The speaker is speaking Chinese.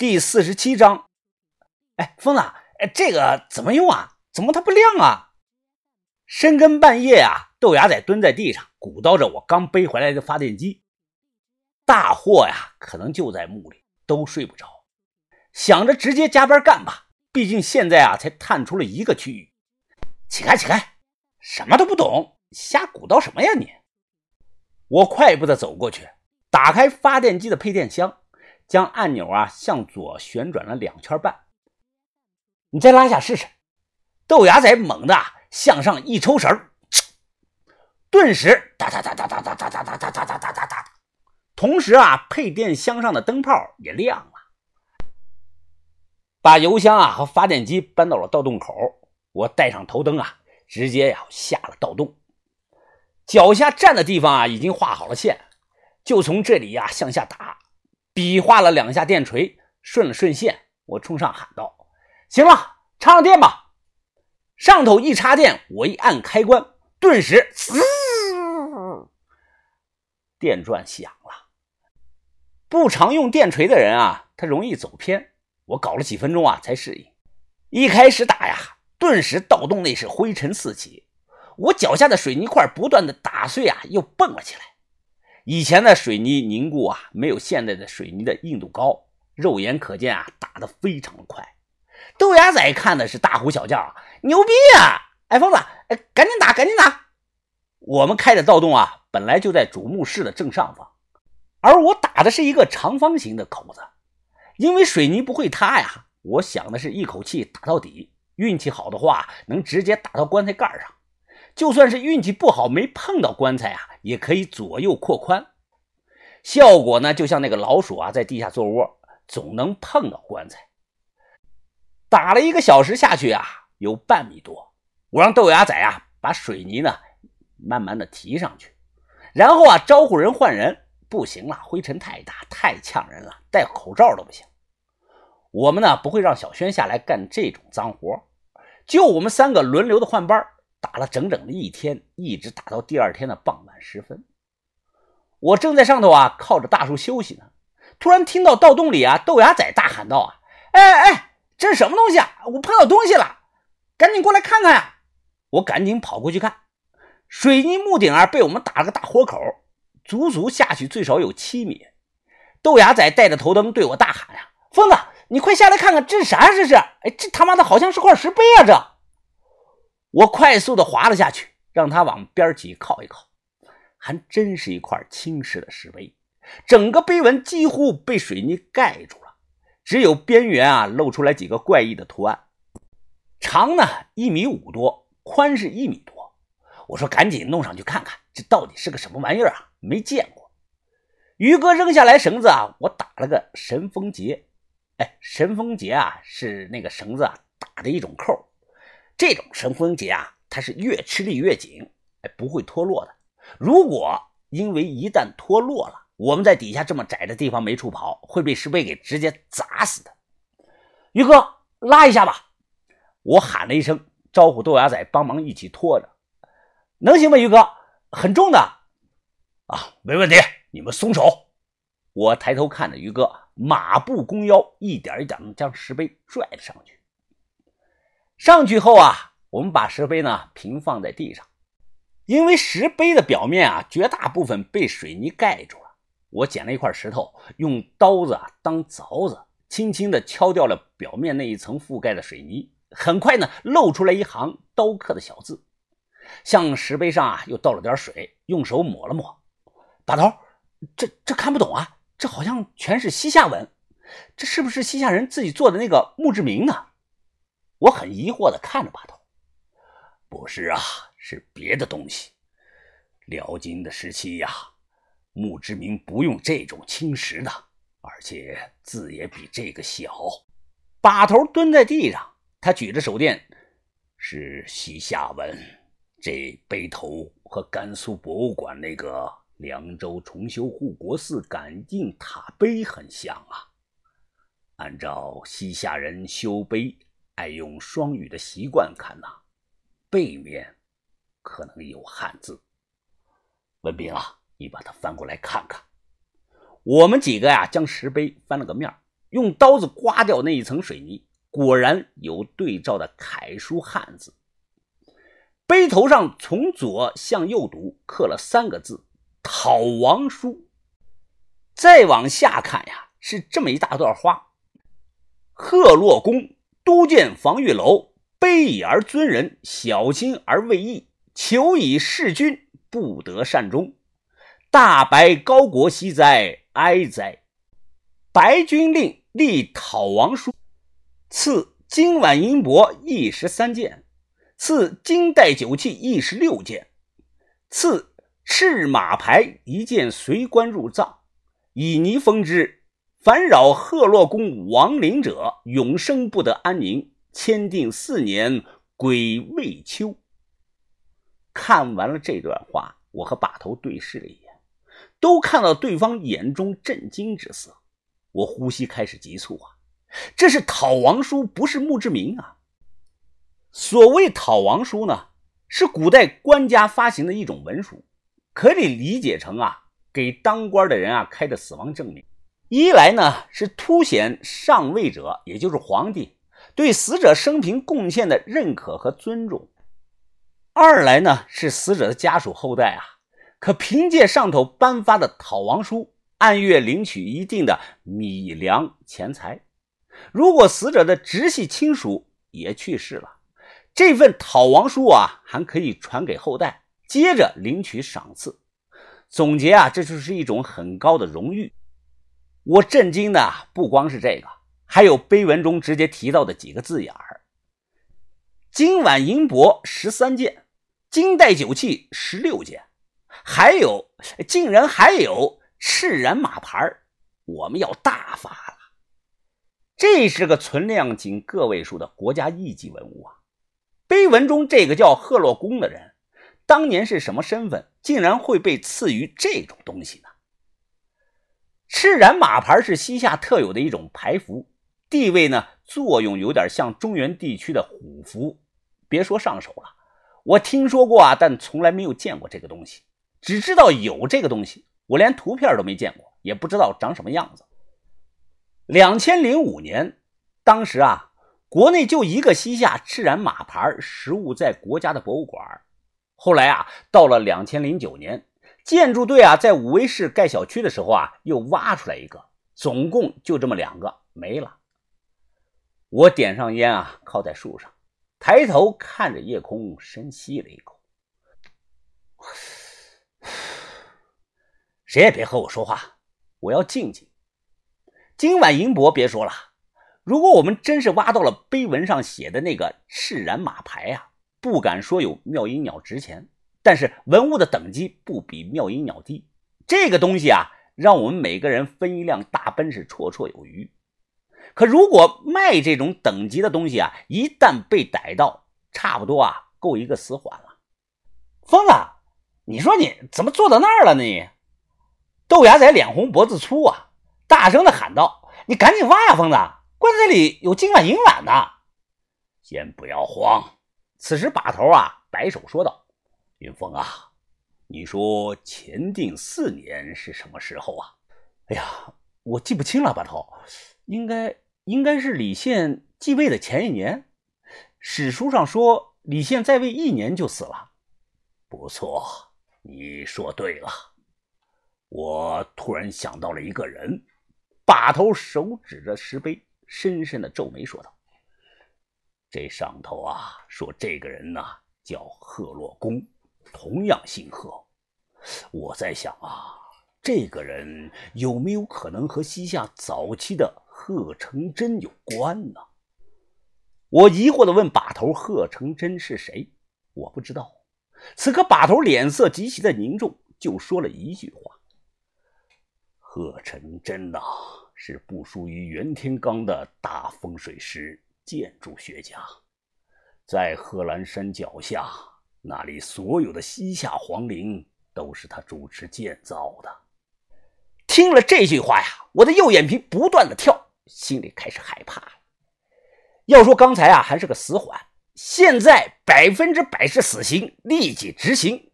第四十七章。哎，疯子，哎，这个怎么用啊？怎么它不亮啊？深更半夜啊，豆芽仔蹲在地上鼓捣着我刚背回来的发电机。大货呀，可能就在墓里，都睡不着，想着直接加班干吧。毕竟现在啊，才探出了一个区域。起开，起开，什么都不懂，瞎鼓捣什么呀你？我快步的走过去，打开发电机的配电箱，将按钮啊向左旋转了两圈半。你再拉下试试。豆芽仔猛地向上一抽绳，顿时哒哒哒哒哒哒哒哒哒哒哒哒哒哒，同时啊，配电箱上的灯泡也亮了。把油箱啊和发电机搬到了盗洞口，我带上头灯啊，直接呀下了盗洞。脚下站的地方啊已经画好了线，就从这里呀向下打，比划了两下电锤，顺了顺线，我冲上喊道：“行了，插上电吧！”上头一插电，我一按开关，顿时嘶，电钻响了。不常用电锤的人啊，他容易走偏。我搞了几分钟啊，才适应。一开始打呀，顿时盗洞内是灰尘四起，我脚下的水泥块不断的打碎啊，又蹦了起来。以前的水泥凝固啊，没有现在的水泥的硬度高，肉眼可见啊，打的非常快。豆芽仔看的是大呼小叫啊，牛逼啊！哎，疯子，哎，赶紧打，赶紧打！我们开的盗洞啊，本来就在主墓室的正上方，而我打的是一个长方形的口子。因为水泥不会塌呀，我想的是一口气打到底，运气好的话能直接打到棺材盖上，就算是运气不好没碰到棺材啊，也可以左右扩宽，效果呢就像那个老鼠啊在地下做窝，总能碰到棺材。打了一个小时下去啊，有半米多，我让豆芽仔啊把水泥呢慢慢的提上去，然后啊招呼人换人，不行了，灰尘太大，太呛人了，戴口罩都不行。我们呢不会让小轩下来干这种脏活，就我们三个轮流的换班，打了整整的一天，一直打到第二天的傍晚时分。我正在上头啊，靠着大树休息呢，突然听到盗洞里啊，豆芽仔大喊道：“啊，哎哎，这是什么东西啊？我碰到东西了，赶紧过来看看呀！”我赶紧跑过去看，水泥木顶啊被我们打了个大豁口，足足下去最少有七米。豆芽仔带着头灯对我大喊：“呀，疯子！”你快下来看看，这是啥？这是？哎，这他妈的好像是块石碑啊！这，我快速的滑了下去，让他往边起靠一靠，还真是一块青石的石碑，整个碑文几乎被水泥盖住了，只有边缘啊露出来几个怪异的图案。长呢一米五多，宽是一米多。我说赶紧弄上去看看，这到底是个什么玩意儿啊？没见过。于哥扔下来绳子啊，我打了个神风结。哎，神风结啊，是那个绳子啊打的一种扣。这种神风结啊，它是越吃力越紧，哎，不会脱落的。如果因为一旦脱落了，我们在底下这么窄的地方没处跑，会被石碑给直接砸死的。于哥，拉一下吧！我喊了一声，招呼豆芽仔帮忙一起拖着，能行吗？于哥，很重的。啊，没问题，你们松手。我抬头看着于哥。马步弓腰，一点一点的将石碑拽了上去。上去后啊，我们把石碑呢平放在地上，因为石碑的表面啊绝大部分被水泥盖住了。我捡了一块石头，用刀子啊当凿子，轻轻的敲掉了表面那一层覆盖的水泥。很快呢，露出来一行刀刻的小字，向石碑上啊又倒了点水，用手抹了抹。把头，这这看不懂啊。这好像全是西夏文，这是不是西夏人自己做的那个墓志铭呢？我很疑惑的看着把头。不是啊，是别的东西。辽金的时期呀，墓志铭不用这种青石的，而且字也比这个小。把头蹲在地上，他举着手电，是西夏文。这碑头和甘肃博物馆那个。凉州重修护国寺感应塔碑很像啊。按照西夏人修碑爱用双语的习惯看呐，背面可能有汉字。文斌啊，你把它翻过来看看。我们几个呀，将石碑翻了个面用刀子刮掉那一层水泥，果然有对照的楷书汉字。碑头上从左向右读，刻了三个字“讨王书”。再往下看呀，是这么一大段话：“贺洛公都建防御楼，卑以而尊人，小心而畏义，求以事君，不得善终。大白高国息哉，哀哉！白君令立讨王书，赐金碗银帛一十三件。”赐金带酒器一十六件，赐赤马牌一件，随官入藏，以泥封之。烦扰赫洛宫亡灵者，永生不得安宁。签订四年，癸未秋。看完了这段话，我和把头对视了一眼，都看到对方眼中震惊之色。我呼吸开始急促啊！这是讨王书，不是墓志铭啊！所谓讨王书呢，是古代官家发行的一种文书，可以理解成啊，给当官的人啊开的死亡证明。一来呢是凸显上位者，也就是皇帝对死者生平贡献的认可和尊重；二来呢是死者的家属后代啊，可凭借上头颁发的讨王书，按月领取一定的米粮钱财。如果死者的直系亲属也去世了，这份讨王书啊，还可以传给后代，接着领取赏赐。总结啊，这就是一种很高的荣誉。我震惊的不光是这个，还有碑文中直接提到的几个字眼儿：金碗银帛十三件，金带酒器十六件，还有竟然还有赤然马牌我们要大发了！这是个存量仅个位数的国家一级文物啊！碑文中这个叫贺洛公的人，当年是什么身份？竟然会被赐予这种东西呢？赤然马牌是西夏特有的一种牌符，地位呢，作用有点像中原地区的虎符。别说上手了，我听说过啊，但从来没有见过这个东西，只知道有这个东西，我连图片都没见过，也不知道长什么样子。两千零五年，当时啊。国内就一个西夏赤然马牌实物在国家的博物馆。后来啊，到了两千零九年，建筑队啊在武威市盖小区的时候啊，又挖出来一个，总共就这么两个没了。我点上烟啊，靠在树上，抬头看着夜空，深吸了一口。谁也别和我说话，我要静静。今晚银箔别说了。如果我们真是挖到了碑文上写的那个赤然马牌呀，不敢说有妙音鸟值钱，但是文物的等级不比妙音鸟低。这个东西啊，让我们每个人分一辆大奔是绰绰有余。可如果卖这种等级的东西啊，一旦被逮到，差不多啊够一个死缓了。疯子，你说你怎么坐到那儿了呢？你豆芽仔脸红脖子粗啊，大声的喊道：“你赶紧挖呀，疯子！”棺材里有金碗银碗呢，先不要慌。此时把头啊摆手说道：“云峰啊，你说乾定四年是什么时候啊？哎呀，我记不清了，把头，应该应该是李宪继位的前一年。史书上说李宪在位一年就死了。不错，你说对了。我突然想到了一个人。”把头手指着石碑。深深的皱眉说道：“这上头啊，说这个人呢叫贺洛公，同样姓贺。我在想啊，这个人有没有可能和西夏早期的贺成真有关呢？”我疑惑的问把头：“贺成真是谁？”我不知道。此刻把头脸色极其的凝重，就说了一句话：“贺成真呐。”是不输于袁天罡的大风水师、建筑学家，在贺兰山脚下，那里所有的西夏皇陵都是他主持建造的。听了这句话呀，我的右眼皮不断的跳，心里开始害怕。要说刚才啊还是个死缓，现在百分之百是死刑，立即执行。